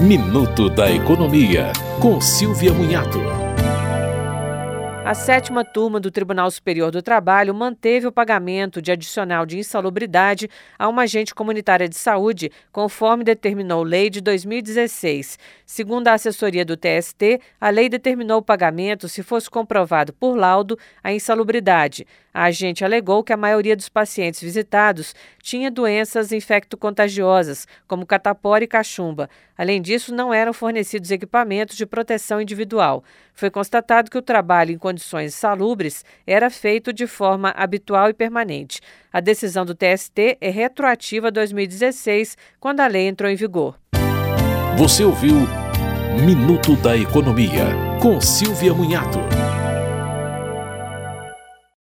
Minuto da Economia, com Silvia Munhato. A sétima turma do Tribunal Superior do Trabalho manteve o pagamento de adicional de insalubridade a uma agente comunitária de saúde, conforme determinou lei de 2016. Segundo a assessoria do TST, a lei determinou o pagamento se fosse comprovado por laudo a insalubridade. A agente alegou que a maioria dos pacientes visitados tinha doenças infecto-contagiosas, como catapora e cachumba. Além disso, não eram fornecidos equipamentos de proteção individual. Foi constatado que o trabalho em condições salubres era feito de forma habitual e permanente. A decisão do TST é retroativa a 2016, quando a lei entrou em vigor. Você ouviu Minuto da Economia, com Silvia Munhato.